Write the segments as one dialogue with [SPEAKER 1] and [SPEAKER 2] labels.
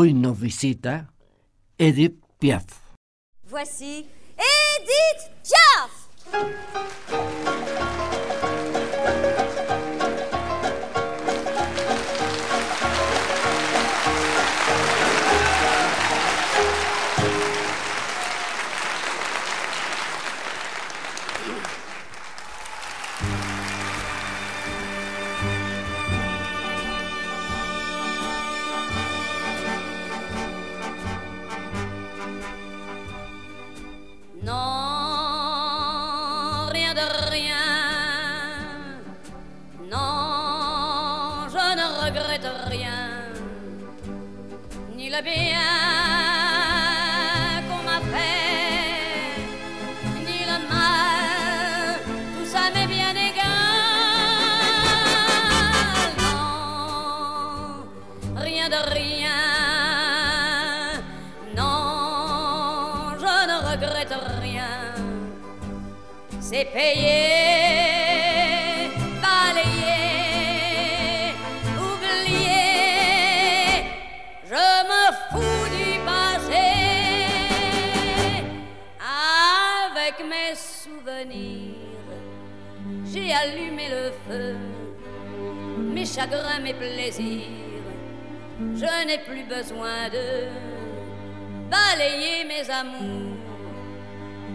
[SPEAKER 1] Hoy nos visita Edith Piaf.
[SPEAKER 2] Voici Edith Piaf. Regrette rien. C'est payé, balayé, oublié. Je me fous du passé. Avec mes souvenirs, j'ai allumé le feu. Mes chagrins, mes plaisirs, je n'ai plus besoin de balayer mes amours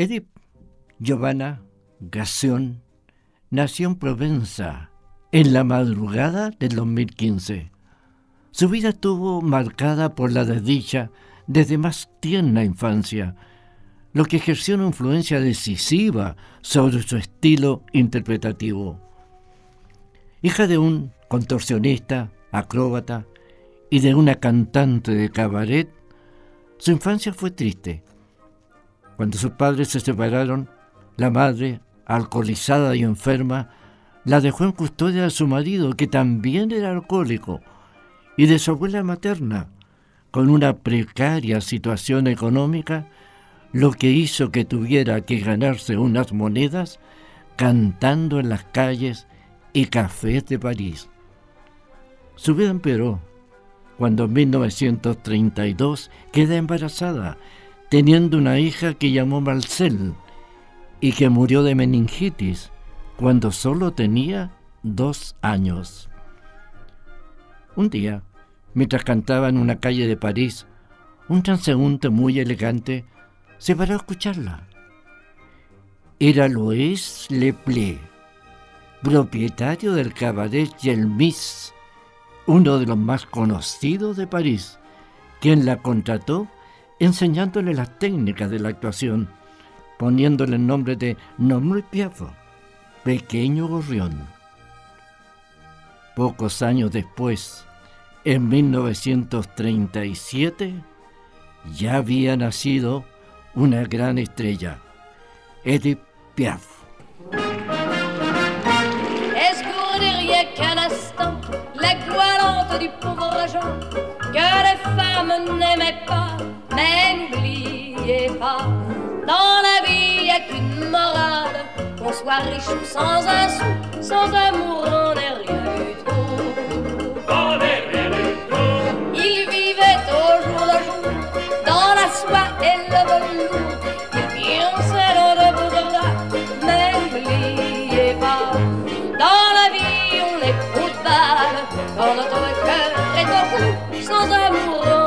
[SPEAKER 1] Edith Giovanna Gassion nació en Provenza en la madrugada del 2015. Su vida estuvo marcada por la desdicha desde más tierna infancia, lo que ejerció una influencia decisiva sobre su estilo interpretativo. Hija de un contorsionista, acróbata y de una cantante de cabaret, su infancia fue triste. Cuando sus padres se separaron, la madre, alcoholizada y enferma, la dejó en custodia de su marido, que también era alcohólico, y de su abuela materna, con una precaria situación económica, lo que hizo que tuviera que ganarse unas monedas cantando en las calles y cafés de París. Su vida empeoró cuando en 1932 queda embarazada, teniendo una hija que llamó Marcel y que murió de meningitis cuando solo tenía dos años. Un día, mientras cantaba en una calle de París, un transeúnte muy elegante se paró a escucharla. Era Louis Leplé, propietario del cabaret Gelmis, uno de los más conocidos de París, quien la contrató enseñándole las técnicas de la actuación, poniéndole el nombre de Nombre Piafo, pequeño gorrión. Pocos años después, en 1937, ya había nacido una gran estrella, Edith Piaf.
[SPEAKER 2] La gloire du pauvre Jean que les femmes n'aimaient pas, mais n'oubliez pas, dans la vie il n'y a qu'une morale, qu'on soit riche ou sans un sou, sans amour on n'est rien du tout.
[SPEAKER 3] On n'est rien du tout.
[SPEAKER 2] Il vivait au jour le jour, dans la soie et le velours, il fiançait l'eau de Bouddha, mais n'oubliez pas, dans la vie on est coupable, quand notre cœur est au bout, sans amour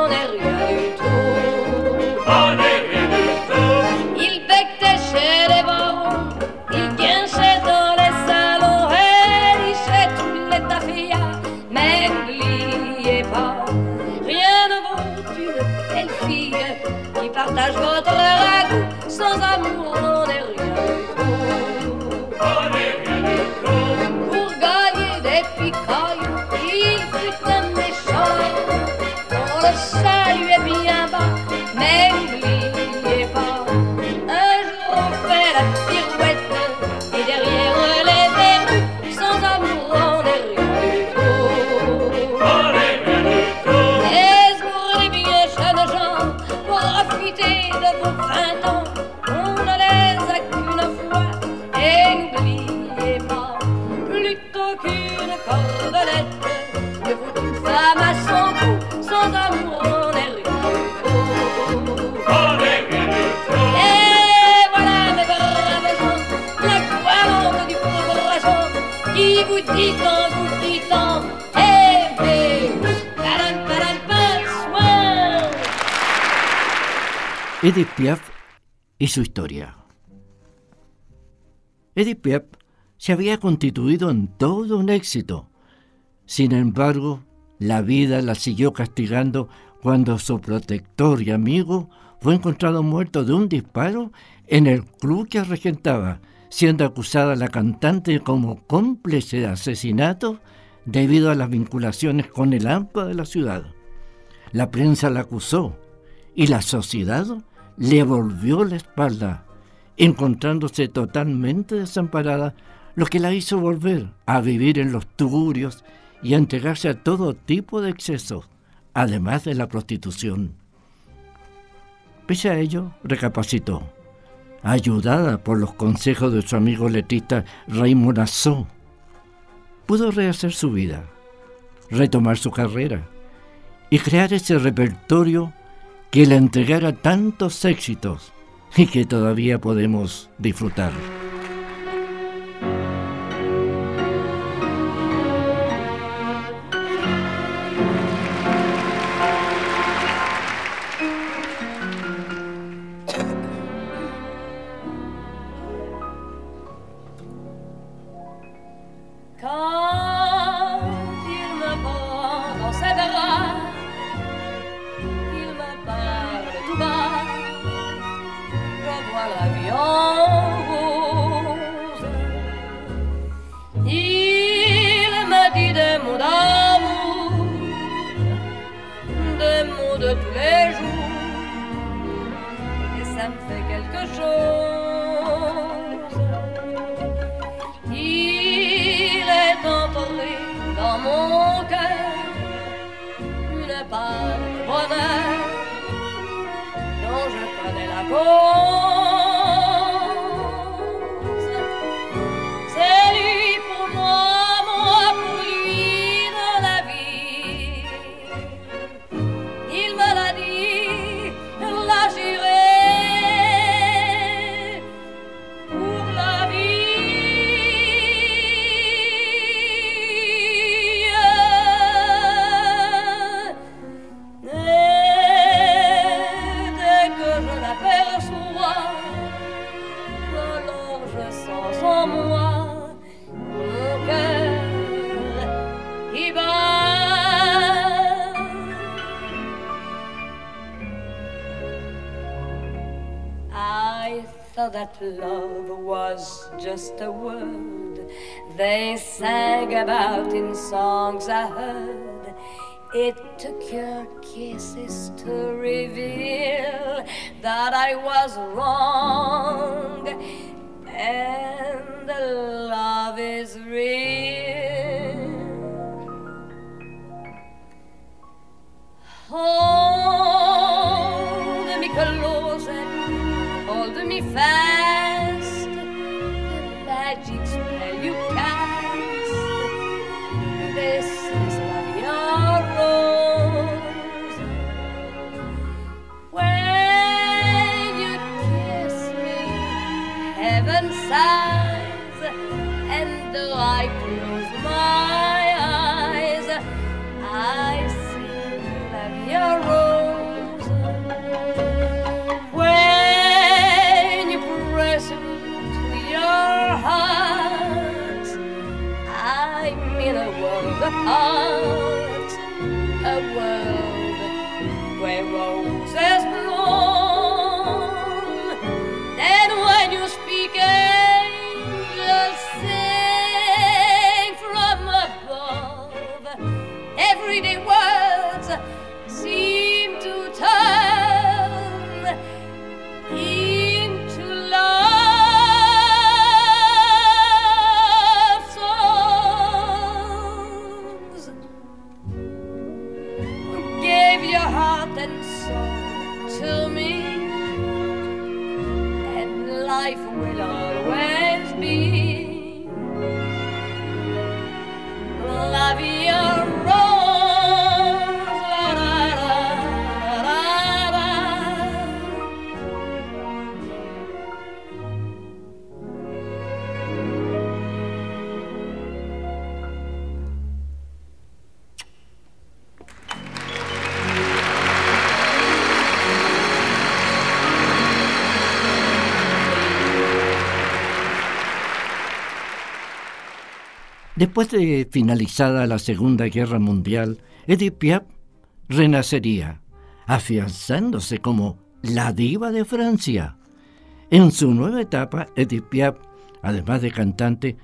[SPEAKER 1] y su historia. Edith Piaf se había constituido en todo un éxito. Sin embargo, la vida la siguió castigando cuando su protector y amigo fue encontrado muerto de un disparo en el club que regentaba, siendo acusada la cantante como cómplice de asesinato debido a las vinculaciones con el AMPA de la ciudad. La prensa la acusó y la sociedad le volvió la espalda, encontrándose totalmente desamparada, lo que la hizo volver a vivir en los tugurios y a entregarse a todo tipo de excesos, además de la prostitución. Pese a ello, recapacitó, ayudada por los consejos de su amigo letrista Raymond Assó. Pudo rehacer su vida, retomar su carrera y crear ese repertorio que le entregara tantos éxitos y que todavía podemos disfrutar.
[SPEAKER 2] Dont je connais la cause. That love was just a word they sang about in songs I heard. It took your kisses to reveal that I was wrong and love is real. Hold 分。
[SPEAKER 1] Después de finalizada la Segunda Guerra Mundial, Edith Piaf renacería, afianzándose como la diva de Francia. En su nueva etapa, Edith Piaf, además de cantante,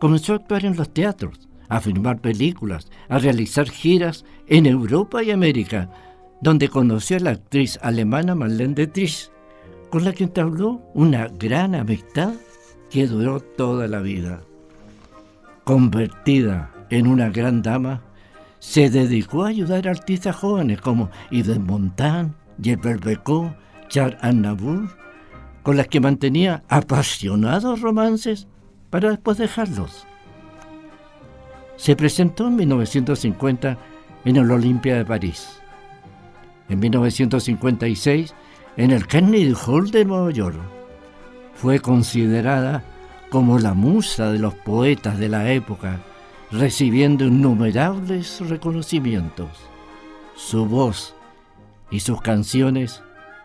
[SPEAKER 1] comenzó a actuar en los teatros, a filmar películas, a realizar giras en Europa y América, donde conoció a la actriz alemana Marlene Dietrich, con la que entabló una gran amistad que duró toda la vida. Convertida en una gran dama, se dedicó a ayudar a artistas jóvenes como Yves Montand, Gilbert Becot, Charles Aznavour, con las que mantenía apasionados romances para después dejarlos. Se presentó en 1950 en el Olympia de París. En 1956 en el Kennedy Hall de Nueva York. Fue considerada como la musa de los poetas de la época, recibiendo innumerables reconocimientos. Su voz y sus canciones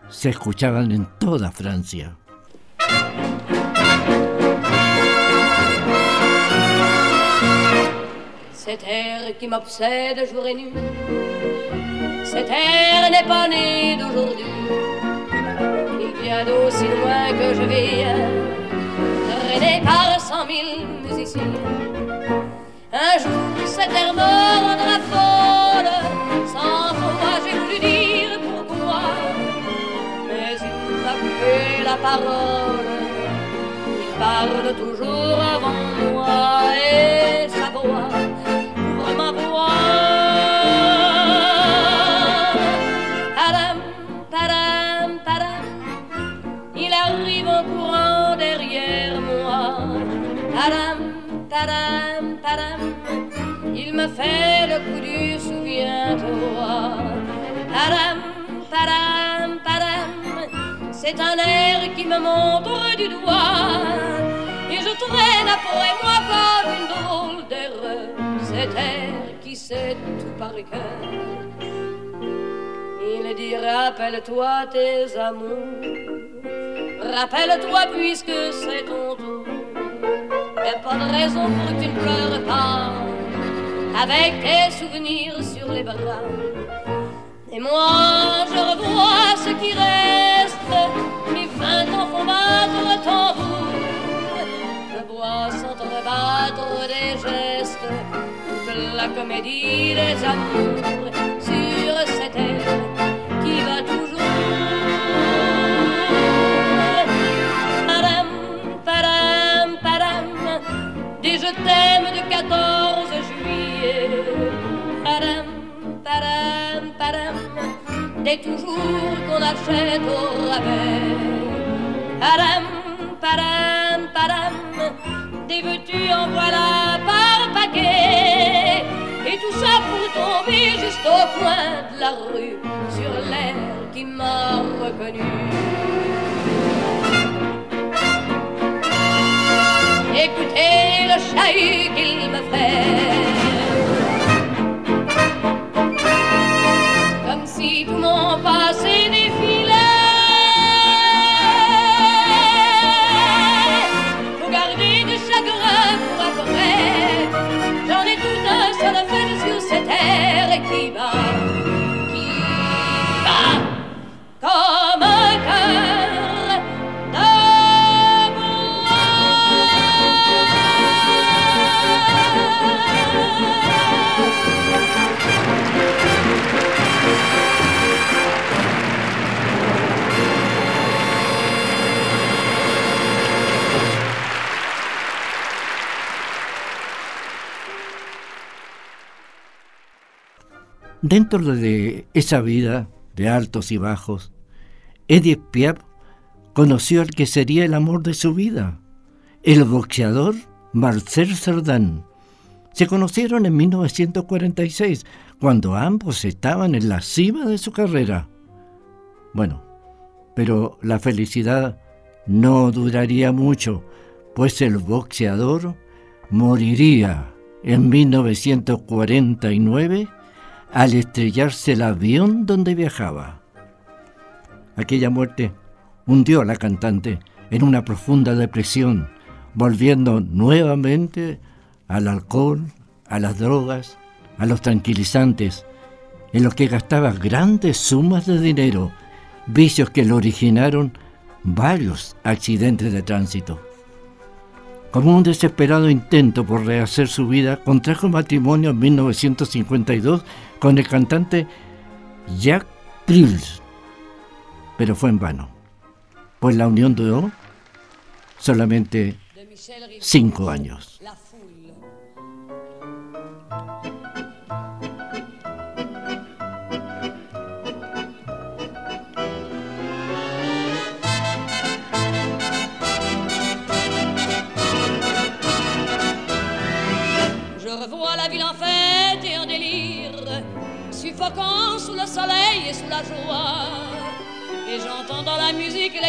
[SPEAKER 1] se escuchaban en toda Francia.
[SPEAKER 2] Cet air qui m'obsède jour et nuit, cet air n'est pas né d'aujourd'hui. Il vient d'aussi loin que je traîné par cent mille musiciens. Un jour, cet fait le coup du souviens-toi. Padam, padam, padam, c'est un air qui me montre du doigt. Et je traîne après moi comme une drôle d'erreur. Cet air qui sait tout par cœur. Il dit rappelle-toi tes amours. Rappelle-toi puisque c'est ton tour. A pas de raison pour que tu ne pleures pas. Avec tes souvenirs sur les bras. Et moi, je revois ce qui reste. Mes vingt ans font battre tambour. Je vois s'entrebattre des gestes toute la comédie des amours sur cette terre qui va toujours. Padam, padam, padam, des je t'aime de 14 des toujours qu'on achète au rabais. Padam, padam, padam, des veux-tu en voilà par paquet. Et tout ça pour tomber juste au coin de la rue sur l'air qui m'a reconnu. Écoutez le chahut qu'il me fait.
[SPEAKER 1] Dentro de esa vida de altos y bajos, Edith Piaf conoció al que sería el amor de su vida, el boxeador Marcel Cerdan. Se conocieron en 1946, cuando ambos estaban en la cima de su carrera. Bueno, pero la felicidad no duraría mucho, pues el boxeador moriría en 1949 al estrellarse el avión donde viajaba. Aquella muerte hundió a la cantante en una profunda depresión, volviendo nuevamente al alcohol, a las drogas, a los tranquilizantes, en los que gastaba grandes sumas de dinero, vicios que le originaron varios accidentes de tránsito. Como un desesperado intento por rehacer su vida, contrajo matrimonio en 1952 con el cantante Jack Prills, pero fue en vano, pues la unión duró solamente cinco años.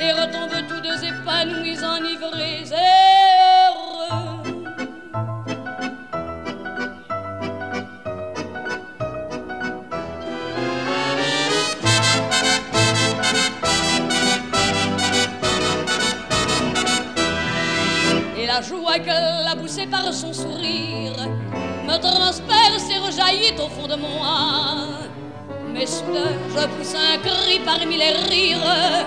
[SPEAKER 2] et retombent tous deux épanouis, enivrés et heureux. Et la joie qu'elle a poussée par son sourire me transperce et rejaillit au fond de moi. Mais soudain, je pousse un cri parmi les rires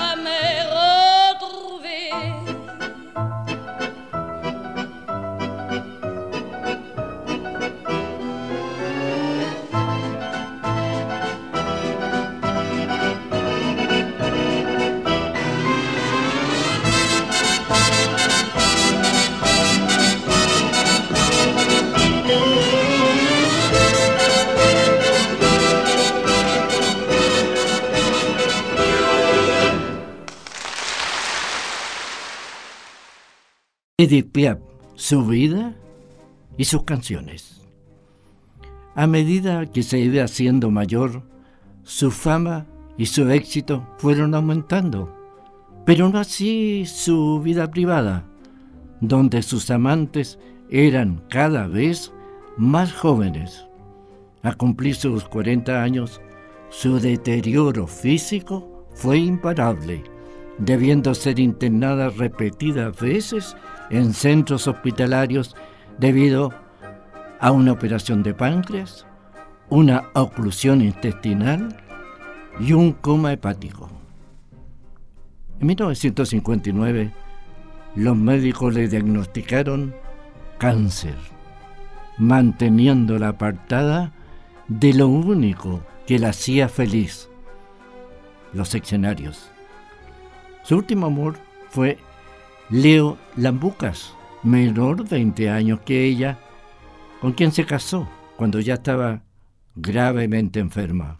[SPEAKER 1] Edith Piaf, su vida y sus canciones. A medida que se iba haciendo mayor, su fama y su éxito fueron aumentando, pero no así su vida privada, donde sus amantes eran cada vez más jóvenes. A cumplir sus 40 años, su deterioro físico fue imparable, debiendo ser internada repetidas veces en centros hospitalarios debido a una operación de páncreas, una oclusión intestinal y un coma hepático. En 1959, los médicos le diagnosticaron cáncer, manteniéndola apartada de lo único que la hacía feliz, los escenarios. Su último amor fue Leo Lambucas, menor 20 años que ella, con quien se casó cuando ya estaba gravemente enferma.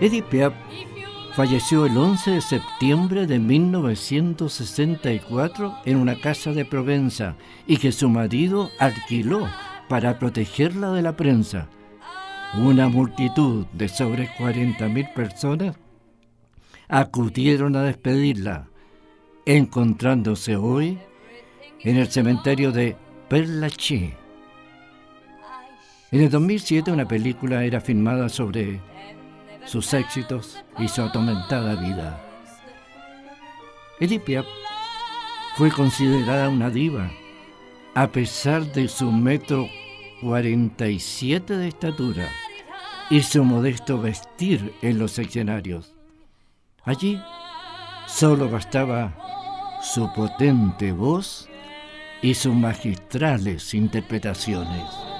[SPEAKER 1] Edith Piaf falleció el 11 de septiembre de 1964 en una casa de Provenza y que su marido alquiló para protegerla de la prensa. Una multitud de sobre 40.000 personas acudieron a despedirla, encontrándose hoy en el cementerio de Père Lachaise. En el 2007 una película era filmada sobre sus éxitos y su atormentada vida. Edith Piaf fue considerada una diva a pesar de su metro 47 de estatura y su modesto vestir en los escenarios. Allí solo bastaba su potente voz y sus magistrales interpretaciones.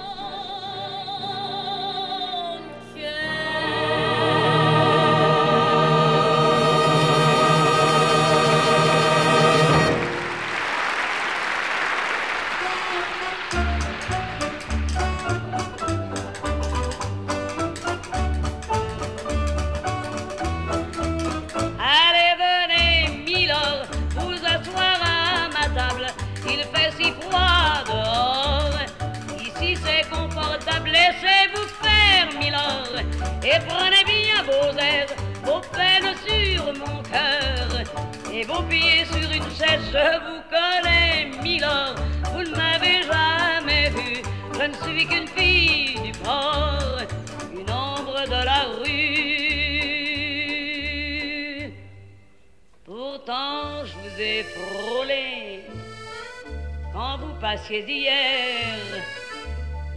[SPEAKER 2] Hier.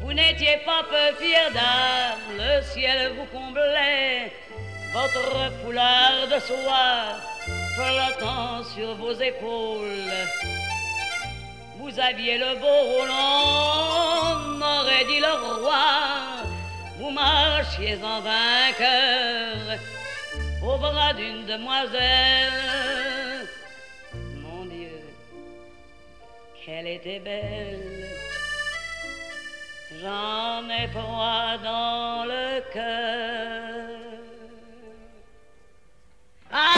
[SPEAKER 2] Vous n'étiez pas peu fier d'âme, le ciel vous comblait, votre foulard de soie flottant sur vos épaules. Vous aviez le beau l'homme aurait dit le roi, vous marchiez en vainqueur au bras d'une demoiselle qu'elle était belle. J'en ai froid dans le cœur. Ah,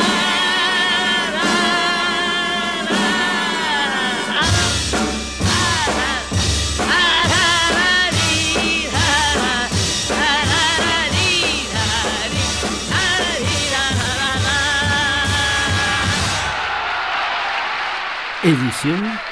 [SPEAKER 1] Edición